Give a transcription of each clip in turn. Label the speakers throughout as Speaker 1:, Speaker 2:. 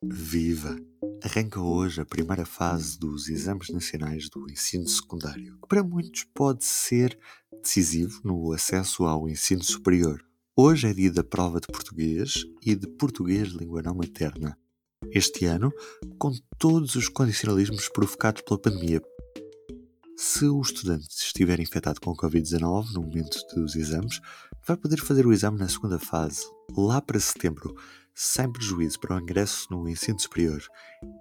Speaker 1: Viva! Arranca hoje a primeira fase dos exames nacionais do ensino secundário, que para muitos pode ser decisivo no acesso ao ensino superior. Hoje é dia da prova de português e de português língua não materna. Este ano, com todos os condicionalismos provocados pela pandemia. Se o estudante estiver infectado com Covid-19 no momento dos exames, vai poder fazer o exame na segunda fase, lá para setembro, sem prejuízo para o ingresso no ensino superior.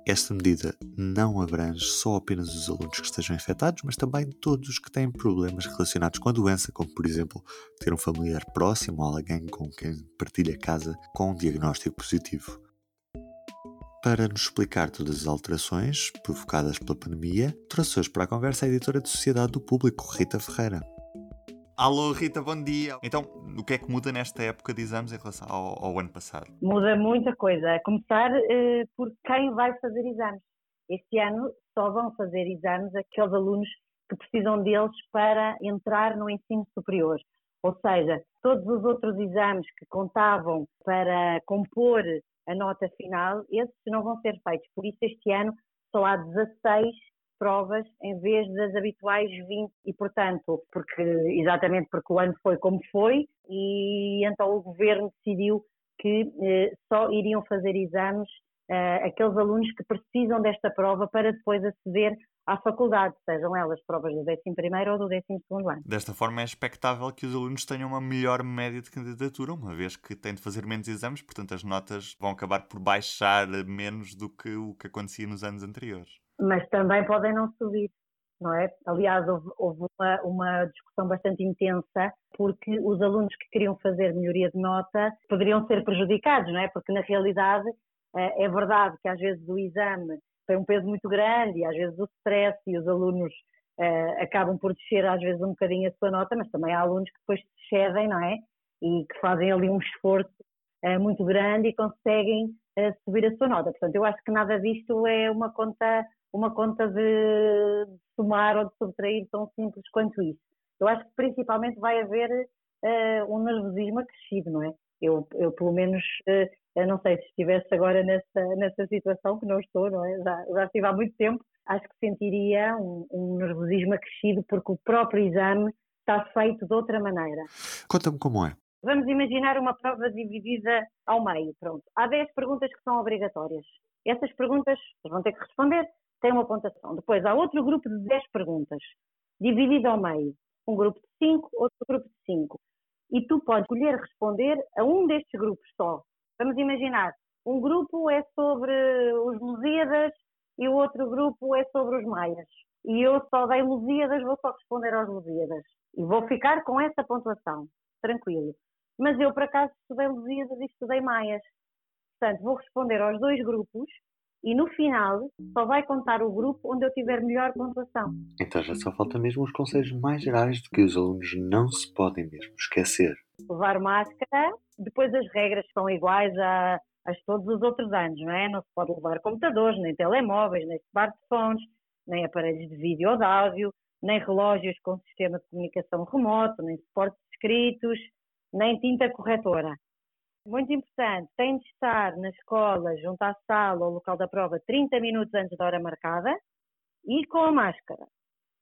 Speaker 1: Esta medida não abrange só apenas os alunos que estejam infectados, mas também todos os que têm problemas relacionados com a doença, como por exemplo ter um familiar próximo ou alguém com quem partilha casa com um diagnóstico positivo. Para nos explicar todas as alterações provocadas pela pandemia, trouxe hoje para a conversa a editora de Sociedade do Público, Rita Ferreira.
Speaker 2: Alô, Rita, bom dia. Então, o que é que muda nesta época de exames em relação ao, ao ano passado?
Speaker 3: Muda muita coisa. A começar eh, por quem vai fazer exames. Este ano só vão fazer exames aqueles alunos que precisam deles para entrar no ensino superior. Ou seja, todos os outros exames que contavam para compor a nota final, esses não vão ser feitos. Por isso, este ano só há 16 provas em vez das habituais 20 e portanto, porque exatamente porque o ano foi como foi e então o governo decidiu que eh, só iriam fazer exames eh, aqueles alunos que precisam desta prova para depois aceder à faculdade, sejam elas provas do 11 ou do 12 ano.
Speaker 2: Desta forma é expectável que os alunos tenham uma melhor média de candidatura, uma vez que têm de fazer menos exames, portanto as notas vão acabar por baixar menos do que o que acontecia nos anos anteriores
Speaker 3: mas também podem não subir, não é? Aliás, houve, houve uma, uma, discussão bastante intensa porque os alunos que queriam fazer melhoria de nota poderiam ser prejudicados, não é? Porque na realidade eh, é verdade que às vezes o exame tem um peso muito grande e às vezes o stress e os alunos uh, acabam por descer às vezes um bocadinho a sua nota, mas também há alunos que depois se cedem, não é? E que fazem ali um esforço uh, muito grande e conseguem uh, subir a sua nota. Portanto, eu acho que nada disto é uma conta uma conta de somar ou de subtrair tão simples quanto isso. Eu acho que principalmente vai haver uh, um nervosismo acrescido, não é? Eu, eu pelo menos, uh, não sei se estivesse agora nessa, nessa situação, que não estou, não é? Já, já estive há muito tempo, acho que sentiria um, um nervosismo acrescido porque o próprio exame está feito de outra maneira.
Speaker 1: Conta-me como é.
Speaker 3: Vamos imaginar uma prova dividida ao meio, pronto. Há 10 perguntas que são obrigatórias. Essas perguntas vão ter que responder tem uma pontuação. Depois há outro grupo de 10 perguntas, dividido ao meio. Um grupo de 5, outro grupo de 5. E tu podes escolher responder a um destes grupos só. Vamos imaginar, um grupo é sobre os Lusíadas e o outro grupo é sobre os Maias. E eu só dei Lusíadas, vou só responder aos Lusíadas. E vou ficar com essa pontuação, tranquilo. Mas eu, por acaso, estudei Lusíadas e estudei Maias. Portanto, vou responder aos dois grupos e no final só vai contar o grupo onde eu tiver melhor pontuação.
Speaker 1: Então já só falta mesmo os conselhos mais gerais de que os alunos não se podem mesmo esquecer.
Speaker 3: Levar máscara, depois as regras são iguais a, a todos os outros anos, não é? Não se pode levar computadores, nem telemóveis, nem smartphones, nem aparelhos de vídeo ou de áudio, nem relógios com sistema de comunicação remoto, nem suportes escritos, nem tinta corretora. Muito importante, tem de estar na escola, junto à sala ou local da prova, 30 minutos antes da hora marcada e com a máscara.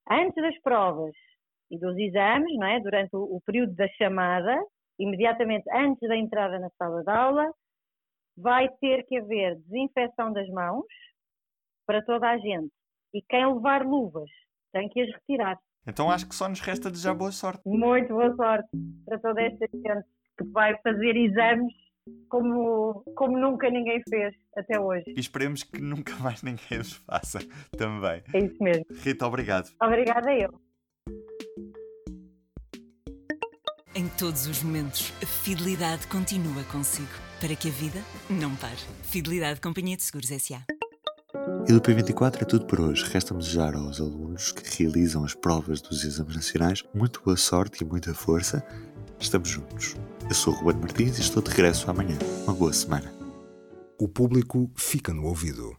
Speaker 3: Antes das provas e dos exames, não é? durante o, o período da chamada, imediatamente antes da entrada na sala de aula, vai ter que haver desinfecção das mãos para toda a gente. E quem levar luvas tem que as retirar.
Speaker 2: Então acho que só nos resta desejar boa sorte.
Speaker 3: Muito boa sorte para toda esta gente que vai fazer exames como, como nunca ninguém fez até hoje.
Speaker 2: E esperemos que nunca mais ninguém os faça também.
Speaker 3: É isso mesmo.
Speaker 2: Rita, obrigado.
Speaker 3: Obrigada eu.
Speaker 4: Em todos os momentos, a fidelidade continua consigo, para que a vida não pare. Fidelidade Companhia de Seguros S.A.
Speaker 1: E do P24 é tudo por hoje. Resta-me desejar aos alunos que realizam as provas dos exames nacionais muito boa sorte e muita força. Estamos juntos. Eu sou o Ruben Martins e estou de regresso amanhã. Uma boa semana.
Speaker 5: O público fica no ouvido.